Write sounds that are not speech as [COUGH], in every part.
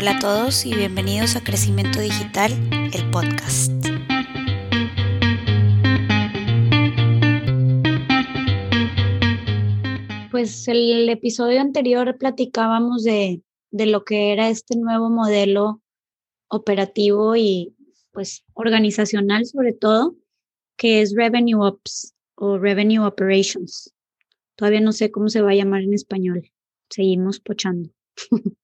Hola a todos y bienvenidos a Crecimiento Digital, el podcast. Pues el episodio anterior platicábamos de, de lo que era este nuevo modelo operativo y pues organizacional sobre todo, que es Revenue Ops o Revenue Operations. Todavía no sé cómo se va a llamar en español. Seguimos pochando. [LAUGHS]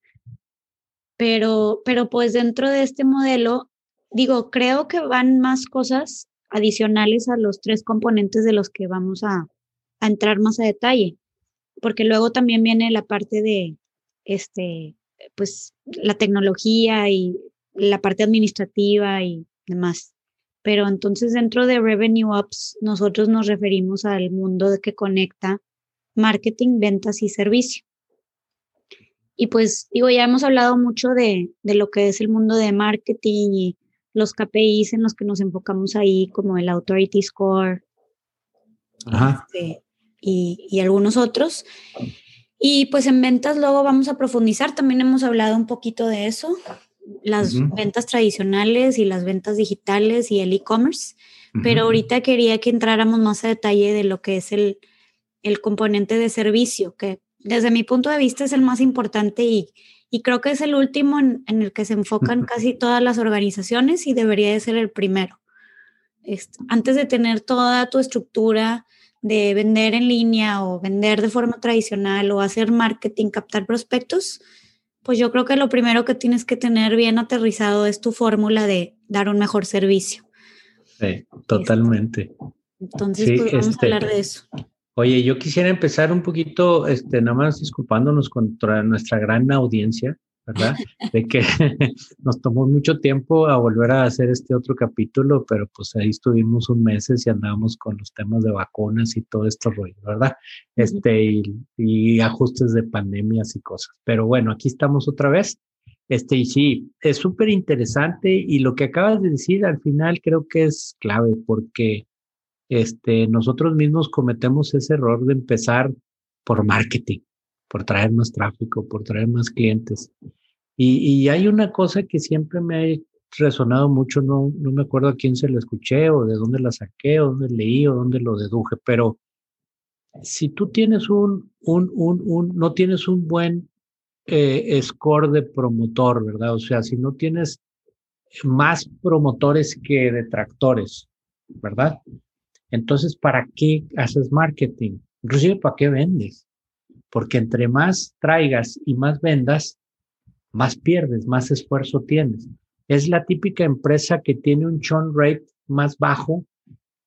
pero, pero pues dentro de este modelo, digo, creo que van más cosas adicionales a los tres componentes de los que vamos a, entrar más a detalle, porque luego también viene la parte de, este, pues, la tecnología y la parte administrativa y demás. Pero entonces dentro de Revenue Ops, nosotros nos referimos al mundo que conecta marketing, ventas y servicio. Y pues digo, ya hemos hablado mucho de, de, lo que es el mundo de marketing y los KPIs en los que nos enfocamos ahí, como el Authority Score este, y, y, algunos otros. Y pues en ventas luego vamos a profundizar, también hemos hablado un poquito de eso, las ventas tradicionales y las ventas digitales y el e-commerce, pero ahorita quería que entráramos más a detalle de lo que es el, el componente de servicio, que desde mi punto de vista es el más importante y, y creo que es el último en, en, el que se enfocan casi todas las organizaciones y debería de ser el primero. Este, antes de tener toda tu estructura de vender en línea o vender de forma tradicional o hacer marketing, captar prospectos, pues yo creo que lo primero que tienes que tener bien aterrizado es tu fórmula de dar un mejor servicio. Sí, totalmente. Entonces, sí, pues vamos este, a hablar de eso. Oye, yo quisiera empezar un poquito, este, nada más disculpándonos contra nuestra gran audiencia, ¿verdad? [LAUGHS] De que [LAUGHS] nos tomó mucho tiempo a volver a hacer este otro capítulo, pero pues ahí estuvimos un mes y andábamos con los temas de vacunas y todo esto rollo, ¿verdad? Este, y, y ajustes de pandemias y cosas. Pero bueno, aquí estamos otra vez. Este, y sí, es súper interesante y lo que acabas de decir al final creo que es clave porque este, nosotros mismos cometemos ese error de empezar por marketing, por traer más tráfico, por traer más clientes. Y, hay una cosa que siempre me ha resonado mucho, no, me acuerdo a quién se la escuché o de dónde la saqué o dónde leí o dónde lo deduje, pero si tú tienes un, un, un, un no tienes un buen eh, score de promotor, ¿verdad? O sea, si no tienes más promotores que detractores, ¿verdad? Entonces, ¿para qué haces marketing? Inclusive, ¿para qué vendes? Porque entre más traigas y más vendas, más pierdes, más esfuerzo tienes. Es la típica empresa que tiene un churn rate más bajo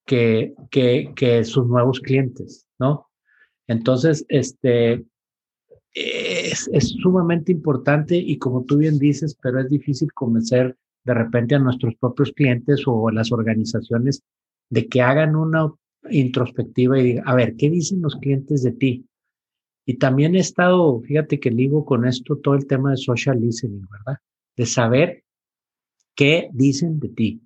que, que, sus nuevos clientes, ¿no? Entonces, este, es, es, sumamente importante y como tú bien dices, pero es difícil convencer de repente a nuestros propios clientes o a las organizaciones de que hagan una introspectiva y digan, a ver, ¿qué dicen los clientes de ti? Y también he estado, fíjate que ligo con esto todo el tema de social listening, ¿verdad? De saber qué dicen de ti,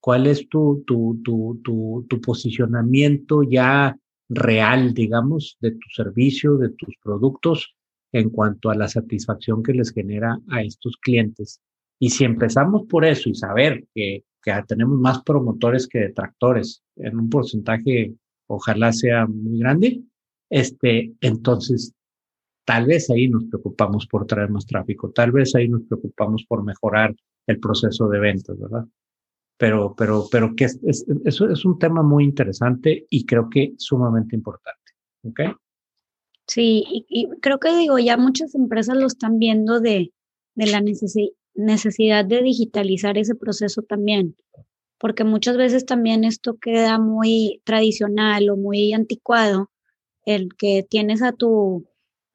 cuál es tu, tu, tu, tu, tu posicionamiento ya real, digamos, de tu servicio, de tus productos en cuanto a la satisfacción que les genera a estos clientes. Y si empezamos por eso y saber que que tenemos más promotores que detractores en un porcentaje, ojalá sea muy grande, este, entonces tal vez ahí nos preocupamos por traer más tráfico, tal vez ahí nos preocupamos por mejorar el proceso de ventas, ¿verdad? Pero, pero, pero que es, es, eso es un tema muy interesante y creo que sumamente importante, ¿ok? Sí, y, y creo que digo, ya muchas empresas lo están viendo de, de la necesidad necesidad de digitalizar ese proceso también, porque muchas veces también esto queda muy tradicional o muy anticuado, el que tienes a tu,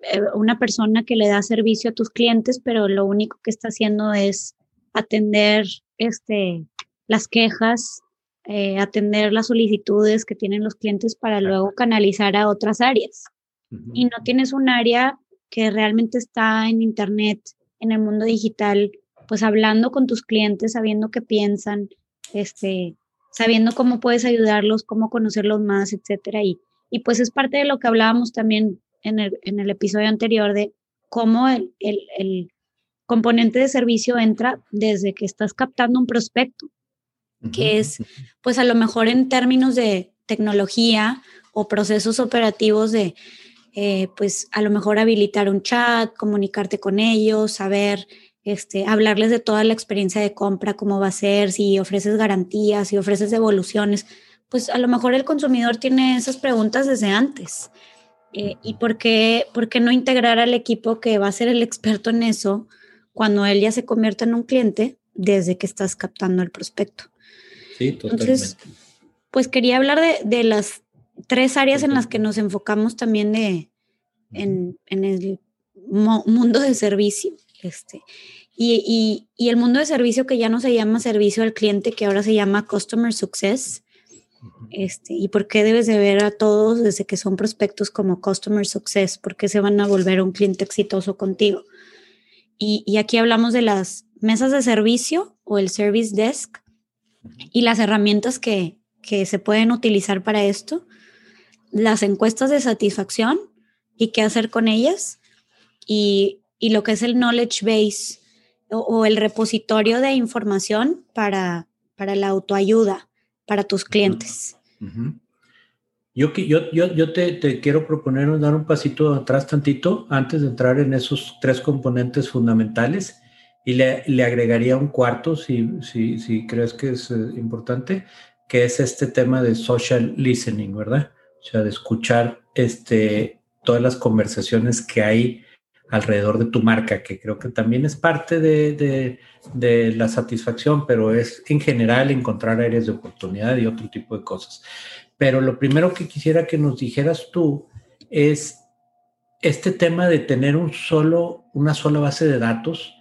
eh, una persona que le da servicio a tus clientes, pero lo único que está haciendo es atender este, las quejas, eh, atender las solicitudes que tienen los clientes para luego canalizar a otras áreas. Y no tienes un área que realmente está en Internet, en el mundo digital, pues hablando con tus clientes, sabiendo qué piensan, este, sabiendo cómo puedes ayudarlos, cómo conocerlos más, etcétera. Y, y pues es parte de lo que hablábamos también en el, en el episodio anterior de cómo el, el, el, componente de servicio entra desde que estás captando un prospecto, que es, pues a lo mejor en términos de tecnología o procesos operativos de, eh, pues a lo mejor habilitar un chat, comunicarte con ellos, saber, este, hablarles de toda la experiencia de compra, cómo va a ser, si ofreces garantías, si ofreces devoluciones, pues a lo mejor el consumidor tiene esas preguntas desde antes. Eh, ¿Y por qué, por qué no integrar al equipo que va a ser el experto en eso cuando él ya se convierta en un cliente desde que estás captando el prospecto? Sí, totalmente. Entonces, pues quería hablar de, de las tres áreas en las que nos enfocamos también de, en, en el mundo de servicio. Este, y, y, y, el mundo de servicio que ya no se llama servicio al cliente, que ahora se llama Customer Success. Este, y por qué debes de ver a todos desde que son prospectos como Customer Success, porque se van a volver un cliente exitoso contigo. Y, y aquí hablamos de las mesas de servicio o el Service Desk y las herramientas que, que se pueden utilizar para esto, las encuestas de satisfacción y qué hacer con ellas, y, y lo que es el knowledge base o, el repositorio de información para, para la autoayuda para tus clientes. Yo, yo, yo, yo te, te, quiero proponer dar un pasito atrás tantito antes de entrar en esos tres componentes fundamentales y le, le agregaría un cuarto si, si, si crees que es eh, importante, que es este tema de social listening, ¿verdad? O sea, de escuchar este, todas las conversaciones que hay alrededor de tu marca, que creo que también es parte de, de, la satisfacción, pero es en general encontrar áreas de oportunidad y otro tipo de cosas. Pero lo primero que quisiera que nos dijeras tú es este tema de tener un solo, una sola base de datos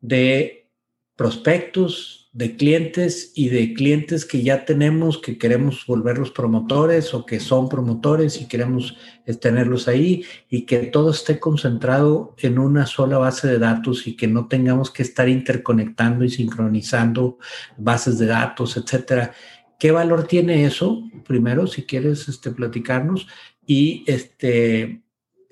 de prospectos, de clientes y de clientes que ya tenemos, que queremos volverlos promotores o que son promotores y queremos tenerlos ahí y que todo esté concentrado en una sola base de datos y que no tengamos que estar interconectando y sincronizando bases de datos, etcétera. ¿Qué valor tiene eso? Primero, si quieres este, platicarnos y este,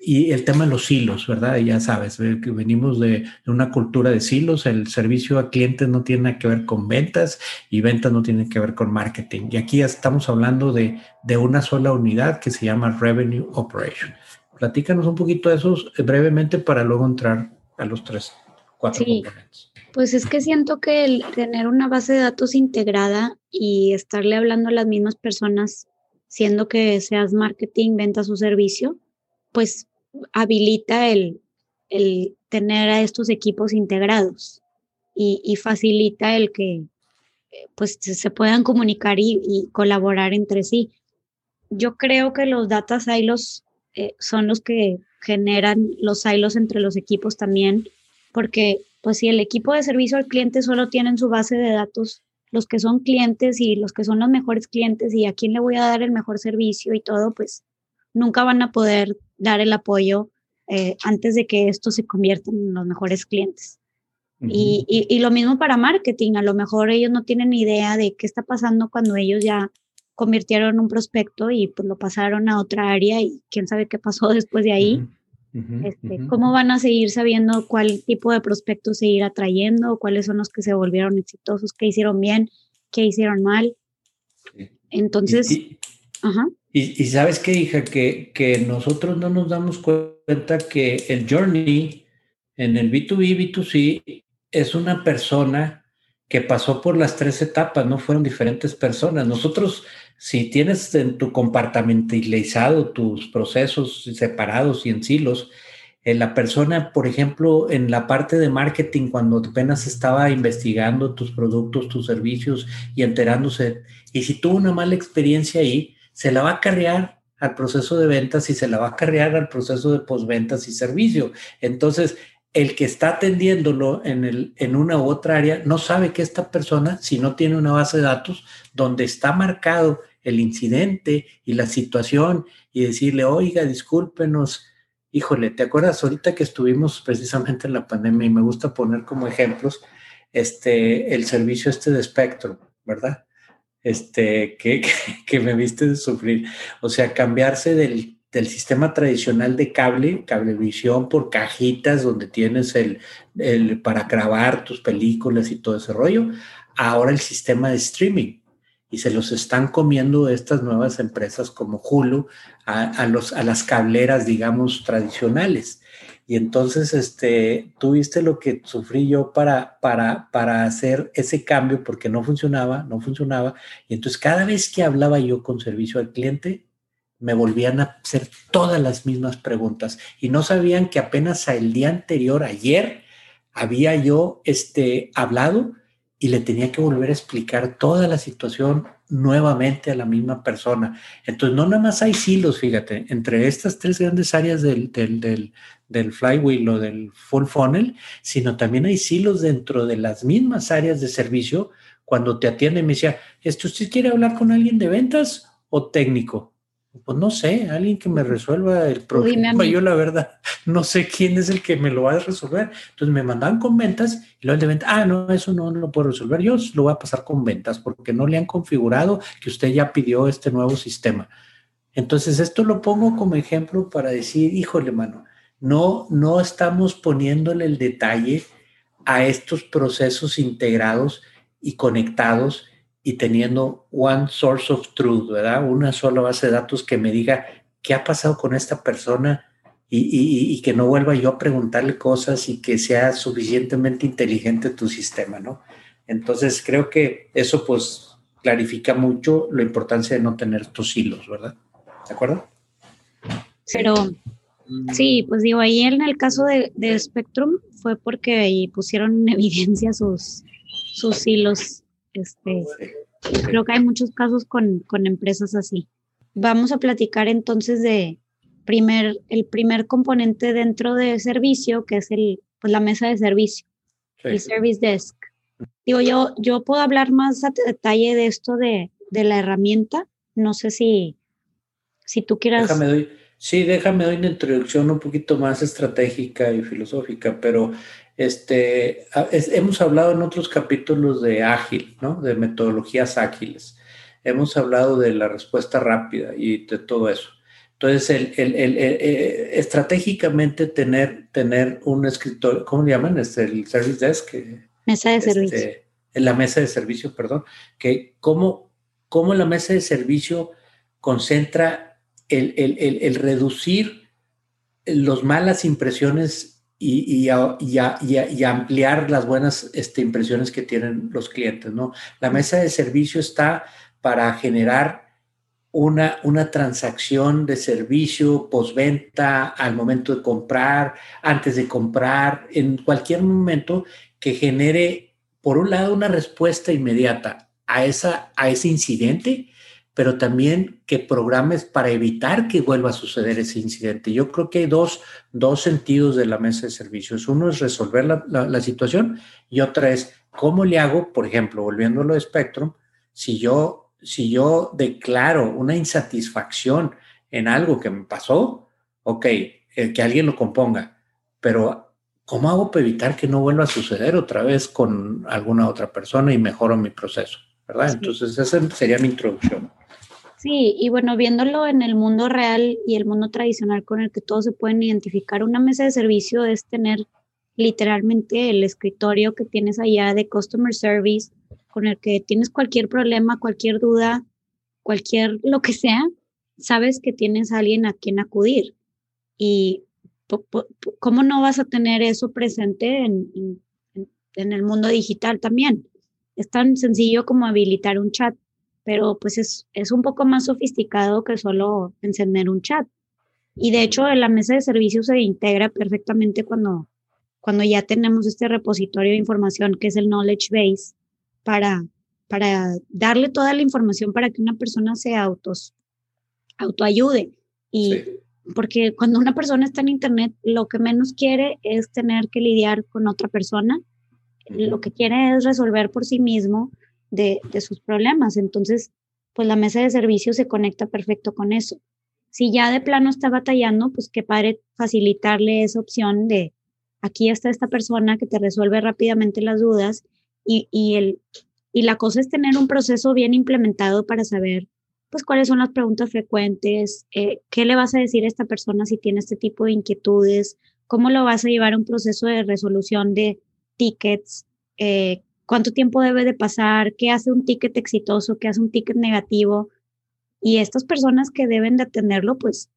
y el tema de los silos, ¿verdad? Ya sabes, que venimos de, una cultura de silos, el servicio a clientes no tiene que ver con ventas y ventas no tienen que ver con marketing. Y aquí ya estamos hablando de, de una sola unidad que se llama Revenue Operation. Platícanos un poquito de eso eh, brevemente para luego entrar a los tres, cuatro sí. componentes. Pues es que siento que el tener una base de datos integrada y estarle hablando a las mismas personas, siendo que seas marketing, ventas o servicio, pues habilita el, el tener a estos equipos integrados y, y facilita el que pues se puedan comunicar y, colaborar entre sí. Yo creo que los data silos eh, son los que generan los silos entre los equipos también, porque pues si el equipo de servicio al cliente solo tiene en su base de datos los que son clientes y los que son los mejores clientes y a quién le voy a dar el mejor servicio y todo, pues nunca van a poder dar el apoyo eh, antes de que esto se convierta en los mejores clientes. y, y, y, lo mismo para marketing, a lo mejor ellos no tienen idea de qué está pasando cuando ellos ya convirtieron un prospecto y pues lo pasaron a otra área y quién sabe qué pasó [LAUGHS] después de ahí. este, ¿Cómo van a seguir sabiendo cuál tipo de prospectos seguir atrayendo? ¿Cuáles son los que se volvieron exitosos? ¿Qué hicieron bien? ¿Qué hicieron mal? Entonces, Y, sabes qué, hija, que, que nosotros no nos damos cuenta que el journey en el B2B, B2C es una persona que pasó por las tres etapas, no fueron diferentes personas. Nosotros, si tienes en tu compartimentalizado tus procesos separados y en silos, eh, la persona, por ejemplo, en la parte de marketing, cuando apenas estaba investigando tus productos, tus servicios y enterándose, y si tuvo una mala experiencia ahí, se la va a carrear al proceso de ventas y se la va a carrear al proceso de posventas y servicio. Entonces, el que está atendiéndolo en, el, en una u otra área no sabe que esta persona, si no tiene una base de datos donde está marcado el incidente y la situación y decirle, oiga, discúlpenos, híjole, ¿te acuerdas ahorita que estuvimos precisamente en la pandemia y me gusta poner como ejemplos este, el servicio este de Spectrum, ¿verdad? Este, que, [LAUGHS] que, me viste sufrir. O sea, cambiarse del del sistema tradicional de cable, cablevisión por cajitas donde tienes el, el, para grabar tus películas y todo ese rollo, ahora el sistema de streaming. Y se los están comiendo estas nuevas empresas como Hulu a, los, a las cableras, digamos, tradicionales. Y entonces, este, tuviste lo que sufrí yo para, para, para hacer ese cambio porque no funcionaba, no funcionaba. Y entonces cada vez que hablaba yo con servicio al cliente, me volvían a hacer todas las mismas preguntas y no sabían que apenas el día anterior, ayer, había yo este, hablado y le tenía que volver a explicar toda la situación nuevamente a la misma persona. Entonces, no nada más hay silos, fíjate, entre estas tres grandes áreas del, del, del, flywheel o del full funnel, sino también hay silos dentro de las mismas áreas de servicio. Cuando te atiende, me decía, ¿esto usted quiere hablar con alguien de ventas o técnico? Pues no sé, alguien que me resuelva el problema. Yo la verdad [LAUGHS] no sé quién es el que me lo va a resolver. Entonces me mandaban con ventas y luego el de ventas, ah, no, eso no, lo puedo resolver. Yo lo voy a pasar con ventas porque no le han configurado que usted ya pidió este nuevo sistema. Entonces esto lo pongo como ejemplo para decir, híjole, mano, no, no estamos poniéndole el detalle a estos procesos integrados y conectados y teniendo one source of truth, ¿verdad? Una sola base de datos que me diga qué ha pasado con esta persona y, que no vuelva yo a preguntarle cosas y que sea suficientemente inteligente tu sistema, ¿no? Entonces creo que eso pues clarifica mucho la importancia de no tener estos hilos, ¿verdad? ¿De acuerdo? Pero sí, pues digo, ahí en el caso de, de Spectrum fue porque ahí pusieron en evidencia sus, sus hilos este, Creo que hay muchos casos con, con, empresas así. Vamos a platicar entonces de primer, el primer componente dentro de servicio, que es el, pues la mesa de servicio, el service desk. Digo, yo, yo puedo hablar más a detalle de esto de, de la herramienta. No sé si, si tú quieras... Déjame doy, sí, déjame doy una introducción un poquito más estratégica y filosófica, pero este, hemos hablado en otros capítulos de ágil, ¿no? De metodologías ágiles. Hemos hablado de la respuesta rápida y de todo eso. Entonces, el, el, eh, estratégicamente tener, tener un escritorio, ¿cómo le llaman? Este, el service desk. Mesa de este, servicio. En la mesa de servicio, perdón. Que cómo, cómo la mesa de servicio concentra el, el reducir las malas impresiones y, y, ampliar las buenas este, impresiones que tienen los clientes, ¿no? La mesa de servicio está para generar una, una transacción de servicio postventa al momento de comprar, antes de comprar, en cualquier momento que genere, por un lado, una respuesta inmediata a, esa, a ese incidente pero también que programes para evitar que vuelva a suceder ese incidente. Yo creo que hay dos, dos sentidos de la mesa de servicios. Uno es resolver la, la, situación y otra es cómo le hago, por ejemplo, volviéndolo a Spectrum, si yo, si yo declaro una insatisfacción en algo que me pasó, ok, eh, que alguien lo componga, pero ¿cómo hago para evitar que no vuelva a suceder otra vez con alguna otra persona y mejoro mi proceso? ¿verdad? Entonces, esa sería mi introducción. Sí, y bueno, viéndolo en el mundo real y el mundo tradicional con el que todos se pueden identificar, una mesa de servicio es tener literalmente el escritorio que tienes allá de customer service, con el que tienes cualquier problema, cualquier duda, cualquier [LAUGHS] lo que sea, sabes que tienes a alguien a quien acudir. Y ¿cómo no vas a tener eso presente en, en, en el mundo digital también? Es tan sencillo como habilitar un chat pero pues es, es un poco más sofisticado que solo encender un chat. Y de hecho, la mesa de servicios se integra perfectamente cuando, cuando ya tenemos este repositorio de información que es el Knowledge Base para, para darle toda la información para que una persona se autos, autoayude. Y porque cuando una persona está en Internet, lo que menos quiere es tener que lidiar con otra persona. Lo que quiere es resolver por sí mismo de, sus problemas. Entonces, pues la mesa de servicio se conecta perfecto con eso. Si ya de plano está batallando, pues qué padre facilitarle esa opción de aquí está esta persona que te resuelve rápidamente las dudas y, y, el, y la cosa es tener un proceso bien implementado para saber pues cuáles son las preguntas frecuentes, eh, qué le vas a decir a esta persona si tiene este tipo de inquietudes, cómo lo vas a llevar a un proceso de resolución de tickets, eh, cuánto tiempo debe de pasar, qué hace un ticket exitoso, qué hace un ticket negativo. Y estas personas que deben de atenderlo, pues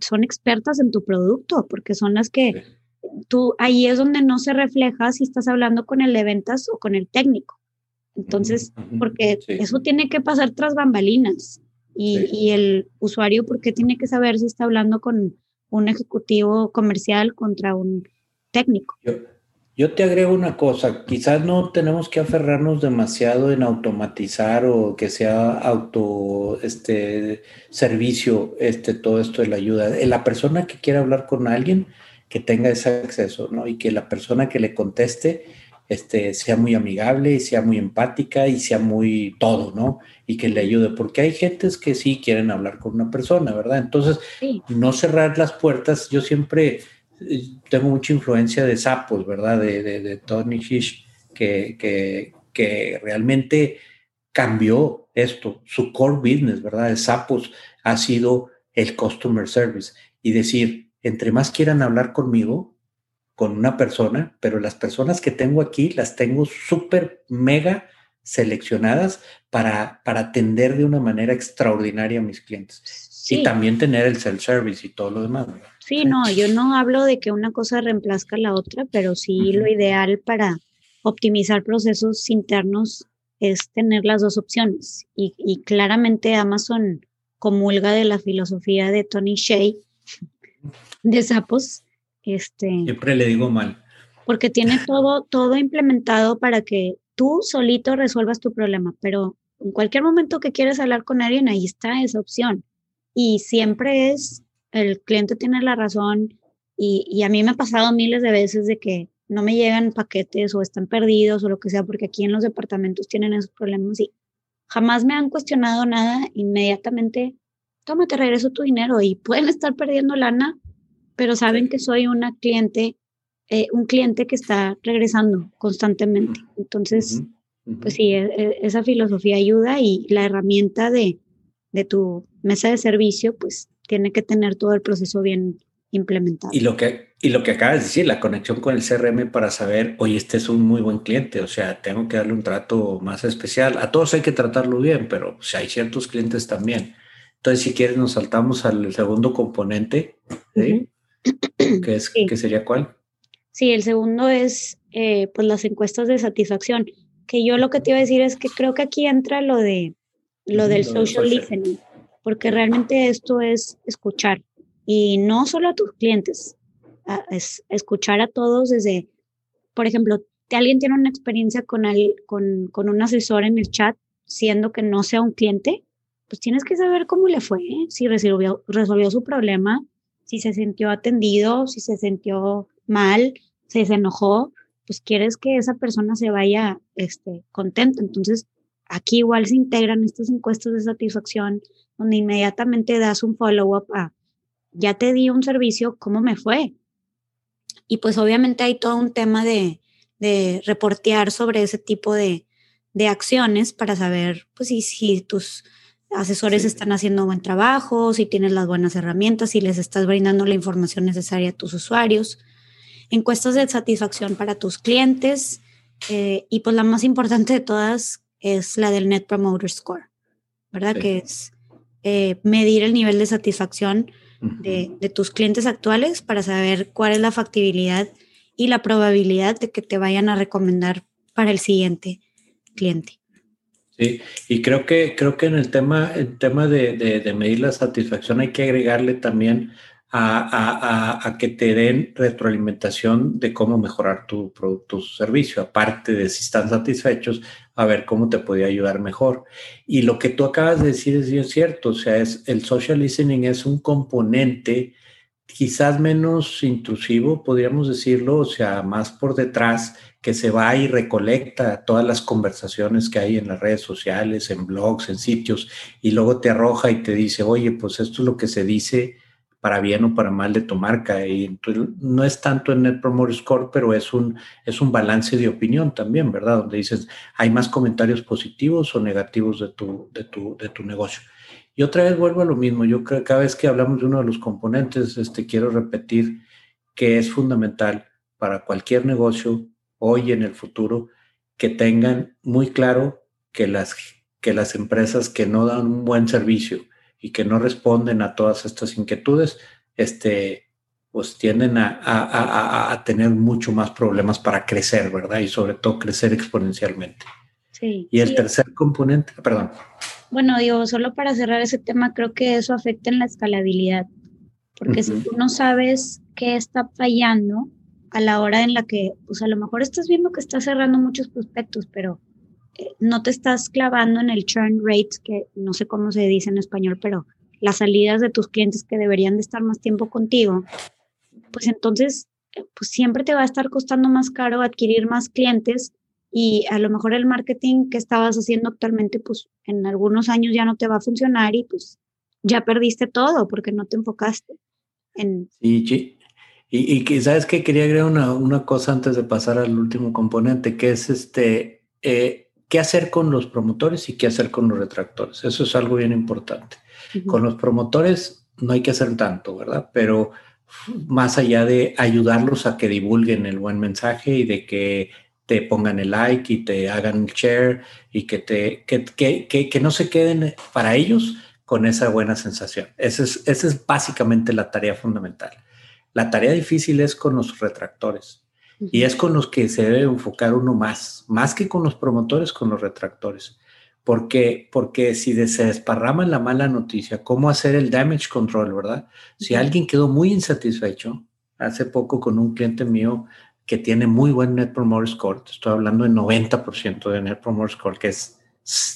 son expertas en tu producto, porque son las que tú, ahí es donde no se refleja si estás hablando con el de ventas o con el técnico. Entonces, porque eso tiene que pasar tras bambalinas y, el usuario, porque tiene que saber si está hablando con un ejecutivo comercial contra un técnico. Yo, te agrego una cosa, quizás no tenemos que aferrarnos demasiado en automatizar o que sea auto este servicio este todo esto de la ayuda. La persona que quiera hablar con alguien que tenga ese acceso, ¿no? Y que la persona que le conteste este, sea muy amigable y sea muy empática y sea muy todo, ¿no? Y que le ayude, porque hay gentes que sí quieren hablar con una persona, ¿verdad? Entonces, no cerrar las puertas, yo siempre tengo mucha influencia de sapos, ¿verdad? De, de, Tony Fish, que, que, que, realmente cambió esto, su core business, ¿verdad? De sapos ha sido el customer service y decir, entre más quieran hablar conmigo, con una persona, pero las personas que tengo aquí las tengo súper mega seleccionadas para, para atender de una manera extraordinaria a mis clientes. Y también tener el self-service y todo lo demás. Sí, no, yo no hablo de que una cosa reemplazca la otra, pero sí lo ideal para optimizar procesos internos es tener las dos opciones. Y, y claramente Amazon comulga de la filosofía de Tony Shea de Sapos, este, Siempre le digo mal. Porque tiene todo, todo implementado para que tú solito resuelvas tu problema, pero en cualquier momento que quieres hablar con alguien, ahí está esa opción. Y siempre es, el cliente tiene la razón y, y a mí me ha pasado miles de veces de que no me llegan paquetes o están perdidos o lo que sea, porque aquí en los departamentos tienen esos problemas y jamás me han cuestionado nada, inmediatamente, tómate, regreso tu dinero y pueden estar perdiendo lana pero saben que soy una cliente, eh, un cliente que está regresando constantemente. Entonces, pues sí, e, e, esa filosofía ayuda y la herramienta de, de tu mesa de servicio, pues tiene que tener todo el proceso bien implementado. Y lo que, y lo que acabas de decir, la conexión con el CRM para saber, oye, este es un muy buen cliente, o sea, tengo que darle un trato más especial. A todos hay que tratarlo bien, pero si hay ciertos clientes también. Entonces, si quieres, nos saltamos al segundo componente, ¿sí? ¿Qué, es, sería cuál? Sí, el segundo es eh, pues las encuestas de satisfacción, que yo lo que te iba a decir es que creo que aquí entra lo de lo del social listening, porque realmente esto es escuchar y no solo a tus clientes, es escuchar a todos desde, por ejemplo, alguien tiene una experiencia con, el, con, con un asesor en el chat, siendo que no sea un cliente, pues tienes que saber cómo le fue, si resolvió, resolvió su problema, si se sintió atendido, si se sintió mal, si se enojó, pues quieres que esa persona se vaya este, contenta. Entonces, aquí igual se integran estas encuestas de satisfacción donde inmediatamente das un follow-up a, ya te di un servicio, ¿cómo me fue? Y pues obviamente hay todo un tema de, de reportear sobre ese tipo de, de acciones para saber, pues, si, si tus asesores están haciendo buen trabajo, si tienes las buenas herramientas, si les estás brindando la información necesaria a tus usuarios, encuestas de satisfacción para tus clientes eh, y pues la más importante de todas es la del Net Promoter Score, ¿verdad? Que es eh, medir el nivel de satisfacción de, de tus clientes actuales para saber cuál es la factibilidad y la probabilidad de que te vayan a recomendar para el siguiente cliente. Sí, y creo que, creo que en el tema, el tema de, de, medir la satisfacción hay que agregarle también a, a, a, que te den retroalimentación de cómo mejorar tu producto o servicio, aparte de si están satisfechos, a ver cómo te podía ayudar mejor. Y lo que tú acabas de decir es cierto, o sea, es, el social listening es un componente quizás menos intrusivo, podríamos decirlo, o sea, más por detrás, que se va y recolecta todas las conversaciones que hay en las redes sociales, en blogs, en sitios, y luego te arroja y te dice, oye, pues esto es lo que se dice para bien o para mal de tu marca. Y no es tanto en Net Promoter Score, pero es un, es un balance de opinión también, ¿verdad? Donde dices, hay más comentarios positivos o negativos de tu, de tu, de tu negocio. Y otra vez vuelvo a lo mismo. Yo creo que cada vez que hablamos de uno de los componentes, este, quiero repetir que es fundamental para cualquier negocio hoy y en el futuro que tengan muy claro que las, que las empresas que no dan un buen servicio y que no responden a todas estas inquietudes, este, pues tienden a, a, a, tener mucho más problemas para crecer, ¿verdad? Y sobre todo crecer exponencialmente. Sí. Y el tercer componente, perdón. Bueno, digo, solo para cerrar ese tema, creo que eso afecta en la escalabilidad, porque si tú no sabes qué está fallando a la hora en la que, pues a lo mejor estás viendo que estás cerrando muchos prospectos, pero no te estás clavando en el churn rate, que no sé cómo se dice en español, pero las salidas de tus clientes que deberían de estar más tiempo contigo, pues entonces, eh, pues siempre te va a estar costando más caro adquirir más clientes y a lo mejor el marketing que estabas haciendo actualmente, pues en algunos años ya no te va a funcionar y pues ya perdiste todo porque no te enfocaste en... Sí, y, y que, ¿sabes que Quería agregar una, una, cosa antes de pasar al último componente, que es este, eh, qué hacer con los promotores y qué hacer con los retractores. Eso es algo bien importante. Con los promotores no hay que hacer tanto, ¿verdad? Pero más allá de ayudarlos a que divulguen el buen mensaje y de que te pongan el like y te hagan el share y que, te, que, que, que, no se queden para ellos con esa buena sensación. Esa es, esa es básicamente la tarea fundamental. La tarea difícil es con los retractores y es con los que se debe enfocar uno más, más que con los promotores, con los retractores. Porque, porque si se desparrama la mala noticia, ¿cómo hacer el damage control, verdad? Si alguien quedó muy insatisfecho, hace poco con un cliente mío que tiene muy buen Net Promoter Score, estoy hablando de 90% de Net Promoter Score, que es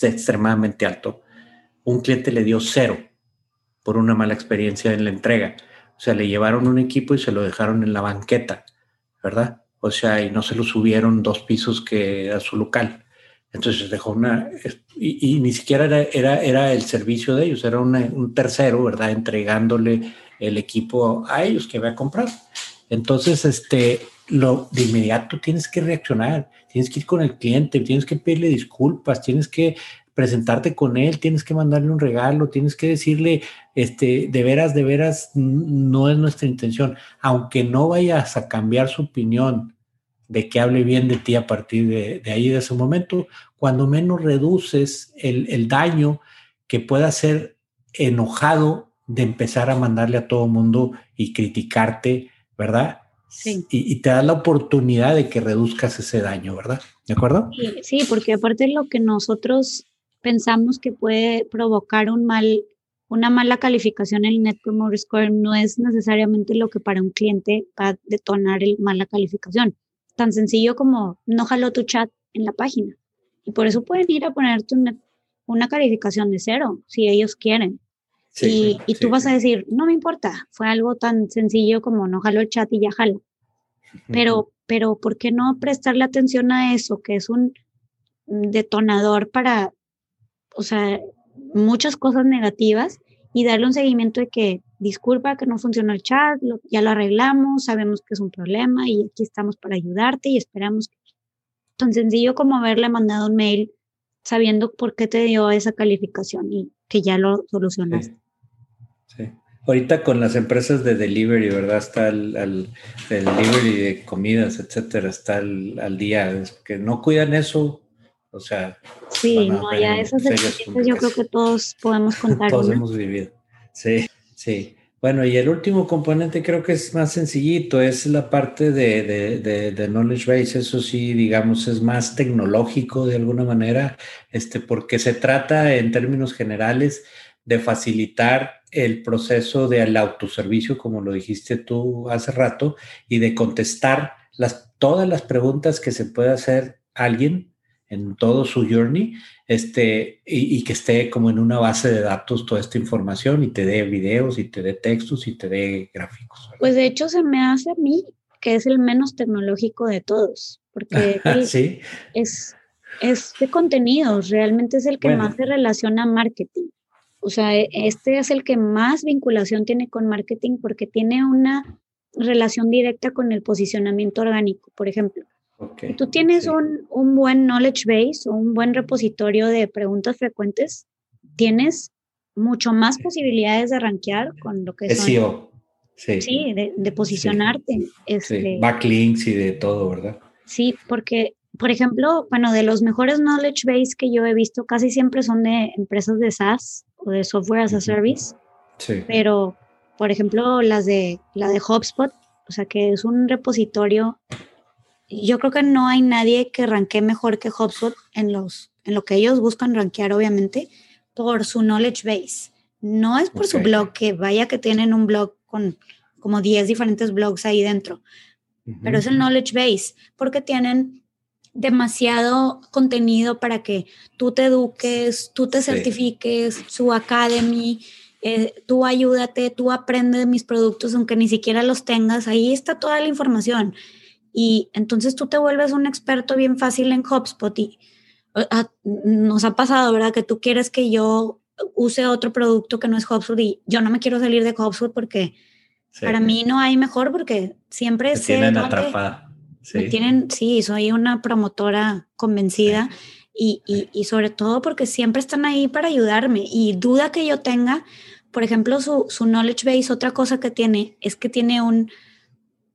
extremadamente alto, un cliente le dio cero por una mala experiencia en la entrega. O sea, le llevaron un equipo y se lo dejaron en la banqueta, ¿verdad? O sea, y no se lo subieron dos pisos que a su local. Entonces dejó una, y, ni siquiera era, era, era, el servicio de ellos, era un tercero, ¿verdad? Entregándole el equipo a ellos que había comprado. Entonces, este, lo de inmediato tienes que reaccionar, tienes que ir con el cliente, tienes que pedirle disculpas, tienes que presentarte con él, tienes que mandarle un regalo, tienes que decirle, este, de veras, de veras, no es nuestra intención, aunque no vayas a cambiar su opinión de que hable bien de ti a partir de, de ahí, de ese momento, cuando menos reduces el, el daño que pueda ser enojado de empezar a mandarle a todo mundo y criticarte, ¿verdad? Sí. Y, te da la oportunidad de que reduzcas ese daño, ¿verdad? ¿De acuerdo? Sí, sí, porque aparte de lo que nosotros pensamos que puede provocar un mal, una mala calificación en el Net Promoter Score no es necesariamente lo que para un cliente va a detonar el mala calificación. Tan sencillo como no jaló tu chat en la página. Y por eso pueden ir a ponerte una, una calificación de cero, si ellos quieren y, y tú vas a decir, no me importa, fue algo tan sencillo como no jalo el chat y ya jalo. Pero, pero, ¿por qué no prestarle atención a eso, que es un detonador para, o sea, muchas cosas negativas y darle un seguimiento de que, disculpa que no funcionó el chat, ya lo arreglamos, sabemos que es un problema y aquí estamos para ayudarte y esperamos. Tan sencillo como haberle mandado un mail sabiendo por qué te dio esa calificación y que ya lo solucionaste. Sí. Ahorita con las empresas de delivery, ¿verdad? Está el, delivery de comidas, etcétera, está al, día. que no cuidan eso, o sea. Sí, no, ya esas experiencias yo creo que todos podemos contar. [LAUGHS] todos hemos vivido. Sí, sí. Bueno, y el último componente creo que es más sencillito, es la parte de, de, de, knowledge base, eso sí, digamos, es más tecnológico de alguna manera, este, porque se trata en términos generales de facilitar el proceso del autoservicio, como lo dijiste tú hace rato, y de contestar las, todas las preguntas que se puede hacer alguien en todo su journey, este, y, que esté como en una base de datos toda esta información y te dé videos y te dé textos y te dé gráficos. Pues de hecho se me hace a mí que es el menos tecnológico de todos, porque [LAUGHS] ¿Sí? es, es de contenidos, realmente es el que más se relaciona a marketing. O sea, e, este es el que más vinculación tiene con marketing porque tiene una relación directa con el posicionamiento orgánico, por ejemplo. Tú tienes un, un, buen knowledge base o un buen repositorio de preguntas frecuentes, tienes mucho más posibilidades de rankear con lo que SEO. Sí, sí de, posicionarte. Este, Backlinks y de todo, ¿verdad? Sí, porque, por ejemplo, bueno, de los mejores knowledge base que yo he visto casi siempre son de empresas de SaaS o de software as a service. Sí. Pero, por ejemplo, las de la de HubSpot, o sea, que es un repositorio. Yo creo que no hay nadie que ranquee mejor que HubSpot en los en lo que ellos buscan rankear, obviamente, por su knowledge base. No es por su blog, que vaya que tienen un blog con como 10 diferentes blogs ahí dentro, pero es el knowledge base, porque tienen demasiado contenido para que tú te eduques, tú te certifiques, su academy, eh, tú ayúdate, tú aprendes mis productos aunque ni siquiera los tengas, ahí está toda la información. Y entonces tú te vuelves un experto bien fácil en HubSpot y nos ha pasado, ¿verdad? Que tú quieres que yo use otro producto que no es HubSpot y yo no me quiero salir de HubSpot porque para mí no hay mejor porque siempre se tienen atrapada. Sí. tienen, sí, soy una promotora convencida y, y, y, sobre todo porque siempre están ahí para ayudarme y duda que yo tenga, por ejemplo, su, su knowledge base, otra cosa que tiene es que tiene un,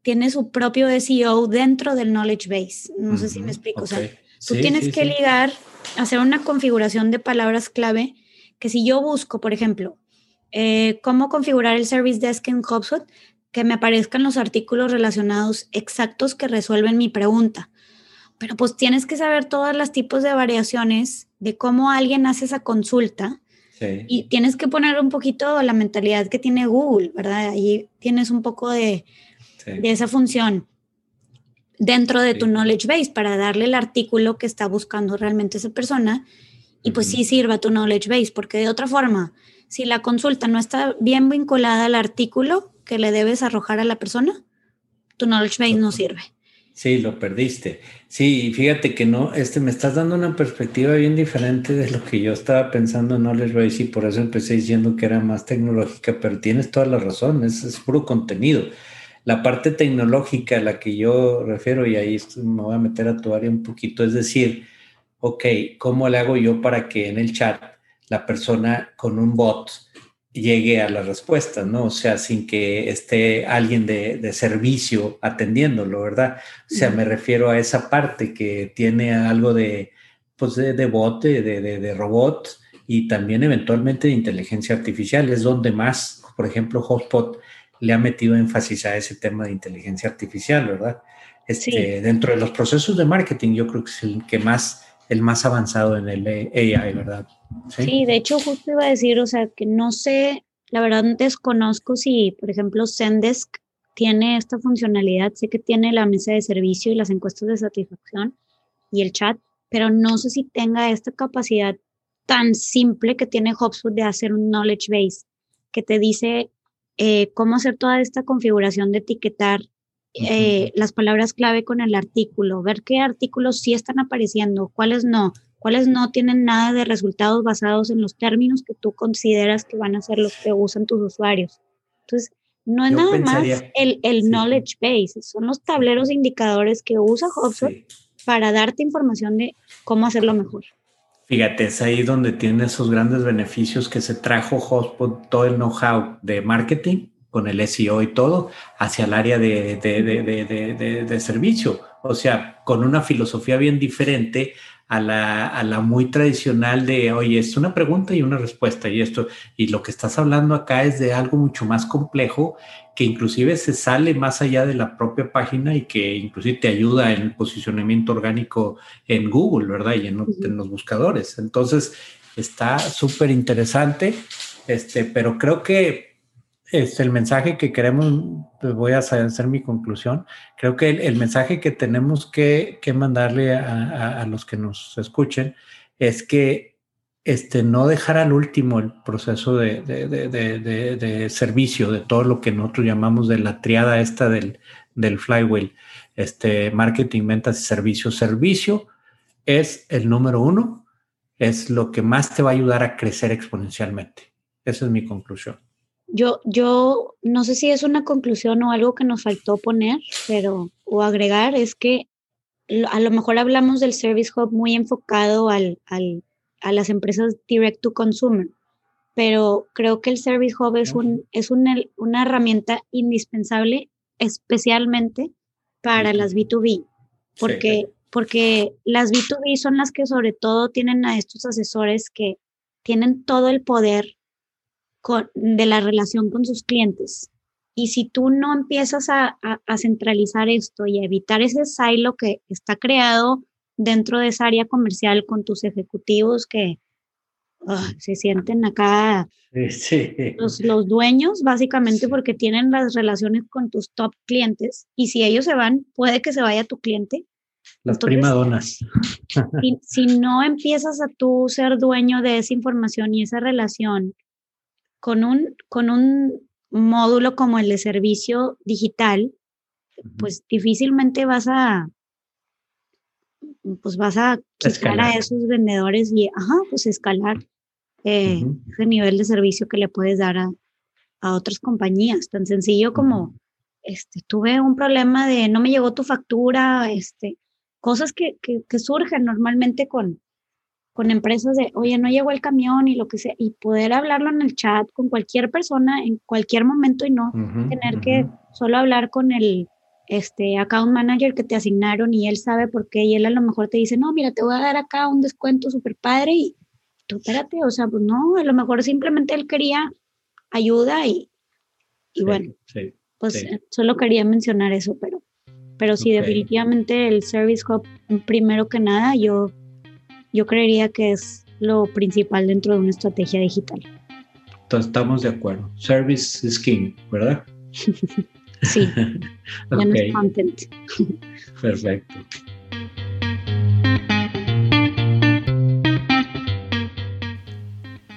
tiene su propio SEO dentro del knowledge base. No sé si me explico. O sea, Tú tienes que ligar, hacer una configuración de palabras clave que si yo busco, por ejemplo, eh, cómo configurar el Service Desk en HubSpot, que me aparezcan los artículos relacionados exactos que resuelven mi pregunta. Pero pues tienes que saber todos los tipos de variaciones de cómo alguien hace esa consulta. Y tienes que poner un poquito la mentalidad que tiene Google, ¿verdad? Ahí tienes un poco de, de esa función dentro de tu knowledge base para darle el artículo que está buscando realmente esa persona y pues sí sirva tu knowledge base, porque de otra forma, si la consulta no está bien vinculada al artículo que le debes arrojar a la persona, tu knowledge base no sirve. Sí, lo perdiste. Sí, fíjate que no, este, me estás dando una perspectiva bien diferente de lo que yo estaba pensando en Knowledge Base y por eso empecé diciendo que era más tecnológica, pero tienes toda la razón, es, es puro contenido. La parte tecnológica a la que yo refiero, y ahí me voy a meter a tu área un poquito, es decir, ok, ¿cómo le hago yo para que en el chat la persona con un bot llegue a la respuesta, ¿no? O sea, sin que esté alguien de, servicio atendiéndolo, ¿verdad? O sea, me refiero a esa parte que tiene algo de, pues, de, de bot, de, de, robot y también eventualmente de inteligencia artificial. Es donde más, por ejemplo, Hotspot le ha metido énfasis a ese tema de inteligencia artificial, ¿verdad? Este, Dentro de los procesos de marketing, yo creo que es el que más, el más avanzado en el AI, ¿verdad? Sí, de hecho, justo iba a decir, o sea, que no sé, la verdad desconozco si, por ejemplo, Zendesk tiene esta funcionalidad, sé que tiene la mesa de servicio y las encuestas de satisfacción y el chat, pero no sé si tenga esta capacidad tan simple que tiene HubSpot de hacer un knowledge base, que te dice eh, cómo hacer toda esta configuración de etiquetar eh, las palabras clave con el artículo, ver qué artículos sí están apareciendo, cuáles no, cuáles no tienen nada de resultados basados en los términos que tú consideras que van a ser los que usan tus usuarios. Entonces, no es nada más el, el knowledge base, son los tableros indicadores que usa HubSpot para darte información de cómo hacerlo mejor. Fíjate, es ahí donde tiene esos grandes beneficios que se trajo HubSpot, todo el know-how de marketing con el SEO y todo, hacia el área de, de, servicio. O sea, con una filosofía bien diferente a la, a la, muy tradicional de, oye, es una pregunta y una respuesta y esto, y lo que estás hablando acá es de algo mucho más complejo que inclusive se sale más allá de la propia página y que inclusive te ayuda en el posicionamiento orgánico en Google, ¿verdad? Y en, los buscadores. Entonces, está súper interesante, este, pero creo que es el mensaje que queremos, pues voy a hacer mi conclusión, creo que el, mensaje que tenemos que, mandarle a, los que nos escuchen es que este, no dejar al último el proceso de, servicio, de todo lo que nosotros llamamos de la triada esta del, flywheel, este, marketing, ventas y servicio. Servicio es el número uno, es lo que más te va a ayudar a crecer exponencialmente. Esa es mi conclusión. Yo, yo no sé si es una conclusión o algo que nos faltó poner, pero o agregar es que a lo mejor hablamos del Service Hub muy enfocado al, al a las empresas direct to consumer. pero creo que el Service Hub es, un, es una, una herramienta indispensable, especialmente para las B2B, porque, porque las B2B son las que sobre todo tienen a estos asesores que tienen todo el poder de la relación con sus clientes. Y si tú no empiezas a, a, centralizar esto y a evitar ese silo que está creado dentro de esa área comercial con tus ejecutivos que ah, se sienten acá Los, los dueños, básicamente porque tienen las relaciones con tus top clientes y si ellos se van, puede que se vaya tu cliente. Las primadonas. Si, si no empiezas a tú ser dueño de esa información y esa relación con un, con un módulo como el de servicio digital, pues difícilmente vas a, pues vas a quitar a esos vendedores y, ajá, pues escalar eh, ese nivel de servicio que le puedes dar a, a otras compañías. Tan sencillo como, este, tuve un problema de no me llegó tu factura, este, cosas que, que, que surgen normalmente con, con empresas de, oye, no llegó el camión y lo que sea, y poder hablarlo en el chat con cualquier persona en cualquier momento y no tener que solo hablar con el este account manager que te asignaron y él sabe por qué y él a lo mejor te dice, no, mira, te voy a dar acá un descuento súper padre y tú espérate, o sea, pues no, a lo mejor simplemente él quería ayuda y, y bueno, pues solo quería mencionar eso, pero, pero sí, definitivamente el Service Hub, primero que nada, yo yo creería que es lo principal dentro de una estrategia digital. Entonces, estamos de acuerdo. Service is king, ¿verdad? [LAUGHS] sí, [LAUGHS] okay. content. [LAUGHS] Perfecto.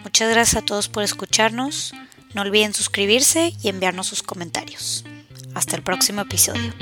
Muchas gracias a todos por escucharnos. No olviden suscribirse y enviarnos sus comentarios. Hasta el próximo episodio.